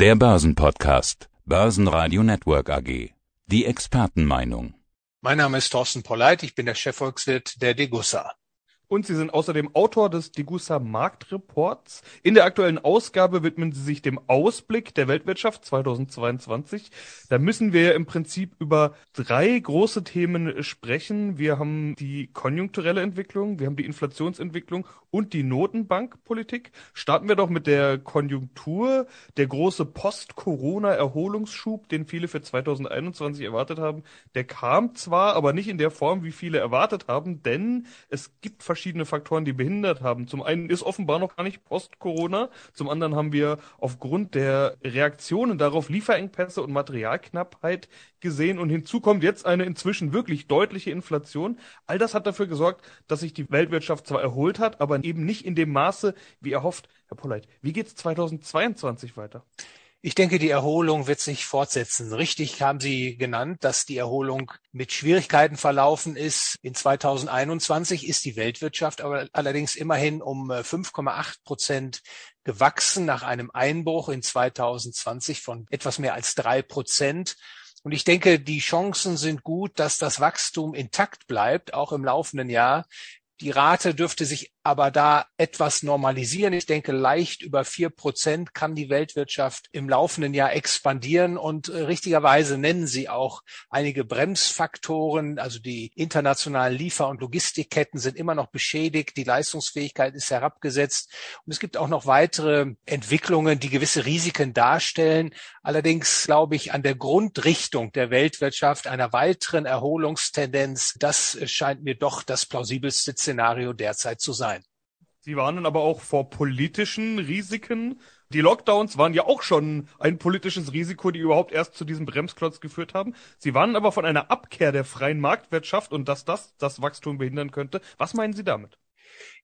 Der Börsenpodcast. Börsenradio Network AG. Die Expertenmeinung. Mein Name ist Thorsten Polleit, ich bin der Chefvolkswirt der Degussa. Und Sie sind außerdem Autor des Degussa Marktreports. In der aktuellen Ausgabe widmen Sie sich dem Ausblick der Weltwirtschaft 2022. Da müssen wir im Prinzip über drei große Themen sprechen. Wir haben die konjunkturelle Entwicklung, wir haben die Inflationsentwicklung und die Notenbankpolitik. Starten wir doch mit der Konjunktur. Der große Post-Corona-Erholungsschub, den viele für 2021 erwartet haben, der kam zwar, aber nicht in der Form, wie viele erwartet haben, denn es gibt verschiedene Faktoren, die behindert haben. Zum einen ist offenbar noch gar nicht Post-Corona, zum anderen haben wir aufgrund der Reaktionen darauf Lieferengpässe und Materialknappheit gesehen und hinzu kommt jetzt eine inzwischen wirklich deutliche Inflation. All das hat dafür gesorgt, dass sich die Weltwirtschaft zwar erholt hat, aber eben nicht in dem Maße, wie erhofft. Herr Polleit, wie geht es 2022 weiter? Ich denke, die Erholung wird sich fortsetzen. Richtig haben Sie genannt, dass die Erholung mit Schwierigkeiten verlaufen ist. In 2021 ist die Weltwirtschaft aber allerdings immerhin um 5,8 äh, Prozent gewachsen nach einem Einbruch in 2020 von etwas mehr als drei Prozent. Und ich denke, die Chancen sind gut, dass das Wachstum intakt bleibt, auch im laufenden Jahr. Die Rate dürfte sich aber da etwas normalisieren. Ich denke, leicht über vier Prozent kann die Weltwirtschaft im laufenden Jahr expandieren und äh, richtigerweise nennen Sie auch einige Bremsfaktoren. Also die internationalen Liefer- und Logistikketten sind immer noch beschädigt. Die Leistungsfähigkeit ist herabgesetzt. Und es gibt auch noch weitere Entwicklungen, die gewisse Risiken darstellen. Allerdings glaube ich an der Grundrichtung der Weltwirtschaft einer weiteren Erholungstendenz. Das scheint mir doch das plausibelste Szenario derzeit zu sein. Sie warnen aber auch vor politischen Risiken. Die Lockdowns waren ja auch schon ein politisches Risiko, die überhaupt erst zu diesem Bremsklotz geführt haben. Sie warnen aber von einer Abkehr der freien Marktwirtschaft und dass das das Wachstum behindern könnte. Was meinen Sie damit?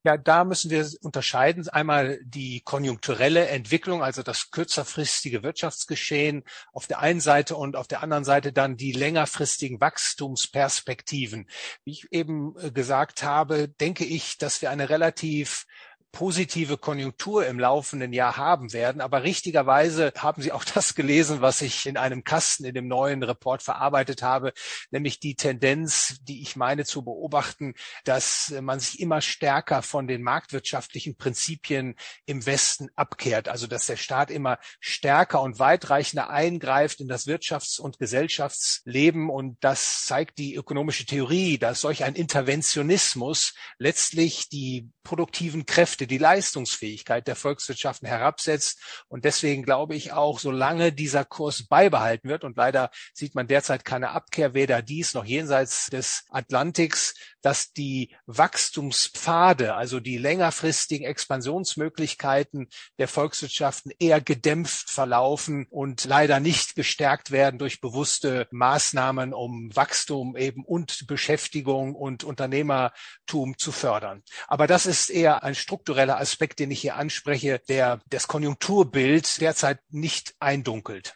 Ja, da müssen wir unterscheiden. Einmal die konjunkturelle Entwicklung, also das kürzerfristige Wirtschaftsgeschehen auf der einen Seite und auf der anderen Seite dann die längerfristigen Wachstumsperspektiven. Wie ich eben äh, gesagt habe, denke ich, dass wir eine relativ positive Konjunktur im laufenden Jahr haben werden. Aber richtigerweise haben Sie auch das gelesen, was ich in einem Kasten in dem neuen Report verarbeitet habe, nämlich die Tendenz, die ich meine zu beobachten, dass man sich immer stärker von den marktwirtschaftlichen Prinzipien im Westen abkehrt. Also dass der Staat immer stärker und weitreichender eingreift in das Wirtschafts- und Gesellschaftsleben. Und das zeigt die ökonomische Theorie, dass solch ein Interventionismus letztlich die produktiven Kräfte Kräfte, die Leistungsfähigkeit der Volkswirtschaften herabsetzt. Und deswegen glaube ich auch, solange dieser Kurs beibehalten wird, und leider sieht man derzeit keine Abkehr weder dies noch jenseits des Atlantiks, dass die Wachstumspfade, also die längerfristigen Expansionsmöglichkeiten der Volkswirtschaften eher gedämpft verlaufen und leider nicht gestärkt werden durch bewusste Maßnahmen, um Wachstum eben und Beschäftigung und Unternehmertum zu fördern. Aber das ist eher ein strukturelles struktureller Aspekt, den ich hier anspreche, der das Konjunkturbild derzeit nicht eindunkelt.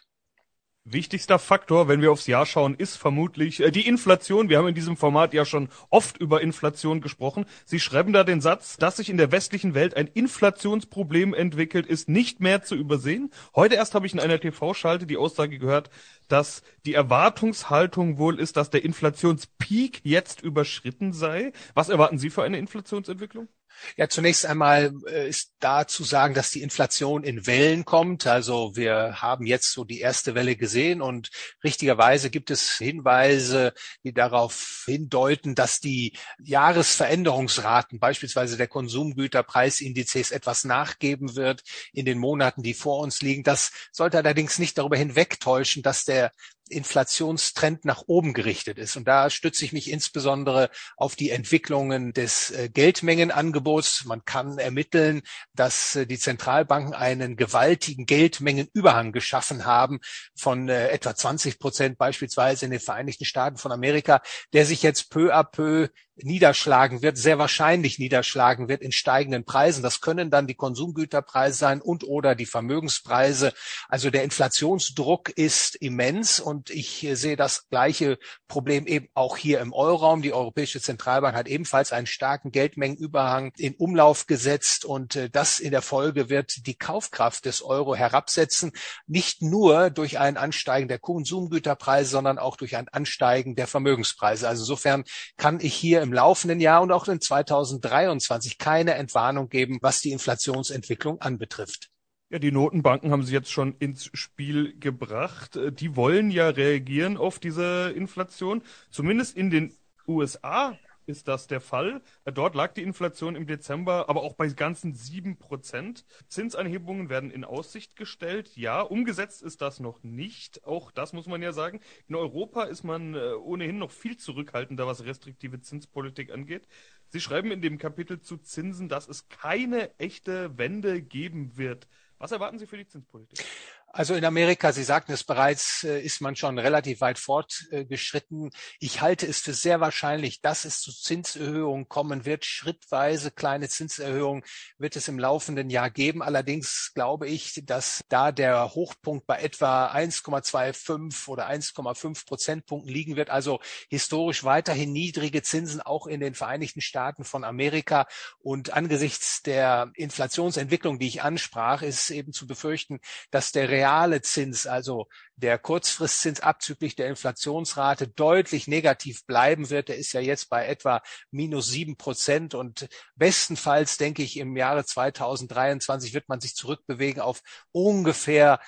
Wichtigster Faktor, wenn wir aufs Jahr schauen, ist vermutlich äh, die Inflation. Wir haben in diesem Format ja schon oft über Inflation gesprochen. Sie schreiben da den Satz, dass sich in der westlichen Welt ein Inflationsproblem entwickelt, ist nicht mehr zu übersehen. Heute erst habe ich in einer TV-Schalte die Aussage gehört, dass die Erwartungshaltung wohl ist, dass der Inflationspeak jetzt überschritten sei. Was erwarten Sie für eine Inflationsentwicklung? Ja, zunächst einmal äh, ist da zu sagen, dass die Inflation in Wellen kommt. Also wir haben jetzt so die erste Welle gesehen und richtigerweise gibt es Hinweise, die darauf hindeuten, dass die Jahresveränderungsraten, beispielsweise der Konsumgüterpreisindizes, etwas nachgeben wird in den Monaten, die vor uns liegen. Das sollte allerdings nicht darüber hinwegtäuschen, dass der Inflationstrend nach oben gerichtet ist. Und da stütze ich mich insbesondere auf die Entwicklungen des äh, Geldmengenangebots. Man kann ermitteln, dass äh, die Zentralbanken einen gewaltigen Geldmengenüberhang geschaffen haben von äh, etwa 20 Prozent beispielsweise in den Vereinigten Staaten von Amerika, der sich jetzt peu à peu niederschlagen wird, sehr wahrscheinlich niederschlagen wird in steigenden Preisen. Das können dann die Konsumgüterpreise sein und oder die Vermögenspreise. Also der Inflationsdruck ist immens und ich sehe das gleiche Problem eben auch hier im Euroraum. Die Europäische Zentralbank hat ebenfalls einen starken Geldmengenüberhang in Umlauf gesetzt und äh, das in der Folge wird die Kaufkraft des Euro herabsetzen, nicht nur durch ein Ansteigen der Konsumgüterpreise, sondern auch durch ein Ansteigen der Vermögenspreise. Also insofern kann ich hier im laufenden Jahr und auch in 2023 keine Entwarnung geben, was die Inflationsentwicklung anbetrifft. Ja, die Notenbanken haben sie jetzt schon ins Spiel gebracht. Die wollen ja reagieren auf diese Inflation. Zumindest in den USA ist das der Fall. Dort lag die Inflation im Dezember aber auch bei ganzen sieben Prozent. Zinsanhebungen werden in Aussicht gestellt. Ja, umgesetzt ist das noch nicht. Auch das muss man ja sagen. In Europa ist man äh, ohnehin noch viel zurückhaltender, was restriktive Zinspolitik angeht. Sie schreiben in dem Kapitel zu Zinsen, dass es keine echte Wende geben wird. Was erwarten Sie für die Zinspolitik? Also in Amerika, Sie sagten es bereits, äh, ist man schon relativ weit fortgeschritten. Ich halte es für sehr wahrscheinlich, dass es zu Zinserhöhungen kommen wird. Schrittweise kleine Zinserhöhungen wird es im laufenden Jahr geben. Allerdings glaube ich, dass da der Hochpunkt bei etwa 1,25 oder 1,5 Prozentpunkten liegen wird. Also historisch weiterhin niedrige Zinsen auch in den Vereinigten Staaten von Amerika. Und angesichts der Inflationsentwicklung, die ich ansprach, ist eben zu befürchten, dass der reale Zins, also der Kurzfristzins abzüglich der Inflationsrate deutlich negativ bleiben wird. Der ist ja jetzt bei etwa minus sieben Prozent und bestenfalls denke ich im Jahre 2023 wird man sich zurückbewegen auf ungefähr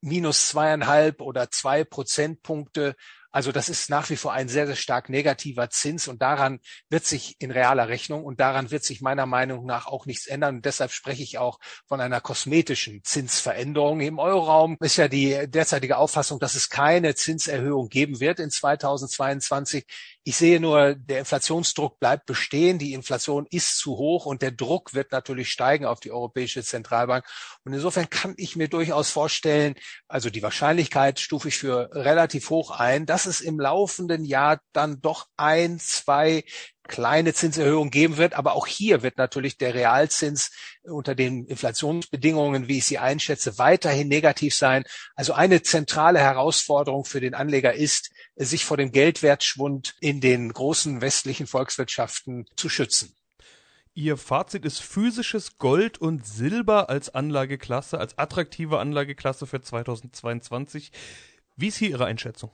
minus zweieinhalb oder zwei Prozentpunkte. Also das ist nach wie vor ein sehr, sehr stark negativer Zins und daran wird sich in realer Rechnung und daran wird sich meiner Meinung nach auch nichts ändern. Und deshalb spreche ich auch von einer kosmetischen Zinsveränderung. Im Euroraum ist ja die derzeitige Auffassung, dass es keine Zinserhöhung geben wird in 2022. Ich sehe nur, der Inflationsdruck bleibt bestehen. Die Inflation ist zu hoch und der Druck wird natürlich steigen auf die Europäische Zentralbank. Und insofern kann ich mir durchaus vorstellen, also die Wahrscheinlichkeit stufe ich für relativ hoch ein, dass es im laufenden Jahr dann doch ein, zwei kleine Zinserhöhungen geben wird. Aber auch hier wird natürlich der Realzins unter den Inflationsbedingungen, wie ich sie einschätze, weiterhin negativ sein. Also eine zentrale Herausforderung für den Anleger ist, sich vor dem Geldwertschwund in den großen westlichen Volkswirtschaften zu schützen. Ihr Fazit ist physisches Gold und Silber als Anlageklasse, als attraktive Anlageklasse für 2022. Wie ist hier Ihre Einschätzung?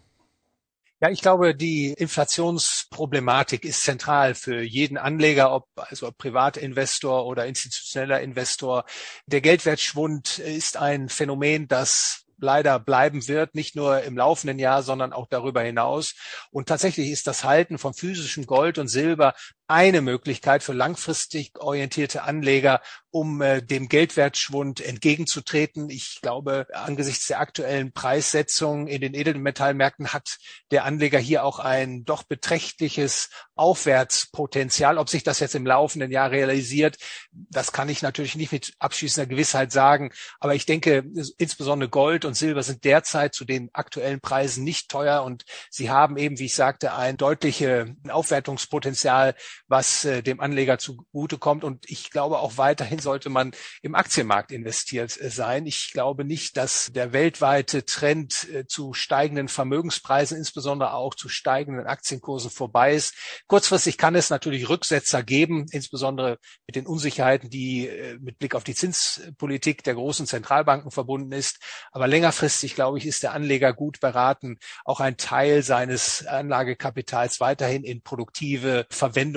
Ja, ich glaube, die Inflationsproblematik ist zentral für jeden Anleger, ob also Privatinvestor oder institutioneller Investor. Der Geldwertschwund ist ein Phänomen, das leider bleiben wird, nicht nur im laufenden Jahr, sondern auch darüber hinaus. Und tatsächlich ist das Halten von physischem Gold und Silber eine Möglichkeit für langfristig orientierte Anleger, um äh, dem Geldwertschwund entgegenzutreten. Ich glaube, angesichts der aktuellen Preissetzung in den Edelmetallmärkten hat der Anleger hier auch ein doch beträchtliches Aufwärtspotenzial. Ob sich das jetzt im laufenden Jahr realisiert, das kann ich natürlich nicht mit abschließender Gewissheit sagen. Aber ich denke, insbesondere Gold und Silber sind derzeit zu den aktuellen Preisen nicht teuer und sie haben eben, wie ich sagte, ein deutliches Aufwertungspotenzial, was äh, dem Anleger zugutekommt. Und ich glaube auch weiterhin sollte man im Aktienmarkt investiert äh, sein. Ich glaube nicht, dass der weltweite Trend äh, zu steigenden Vermögenspreisen, insbesondere auch zu steigenden Aktienkursen vorbei ist. Kurzfristig kann es natürlich Rücksetzer geben, insbesondere mit den Unsicherheiten, die äh, mit Blick auf die Zinspolitik der großen Zentralbanken verbunden ist. Aber längerfristig, glaube ich, ist der Anleger gut beraten, auch einen Teil seines Anlagekapitals weiterhin in produktive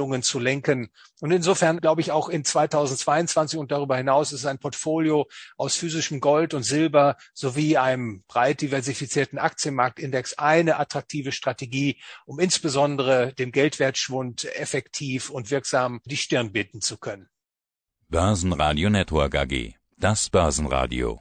Verwendungen zu lenken. Und insofern glaube ich auch in 2022 und darüber hinaus ist ein Portfolio aus physischem Gold und Silber sowie einem breit diversifizierten Aktienmarktindex eine attraktive Strategie, um insbesondere dem Geldwertschwund effektiv und wirksam die Stirn bieten zu können. Börsenradio Network AG. Das Börsenradio.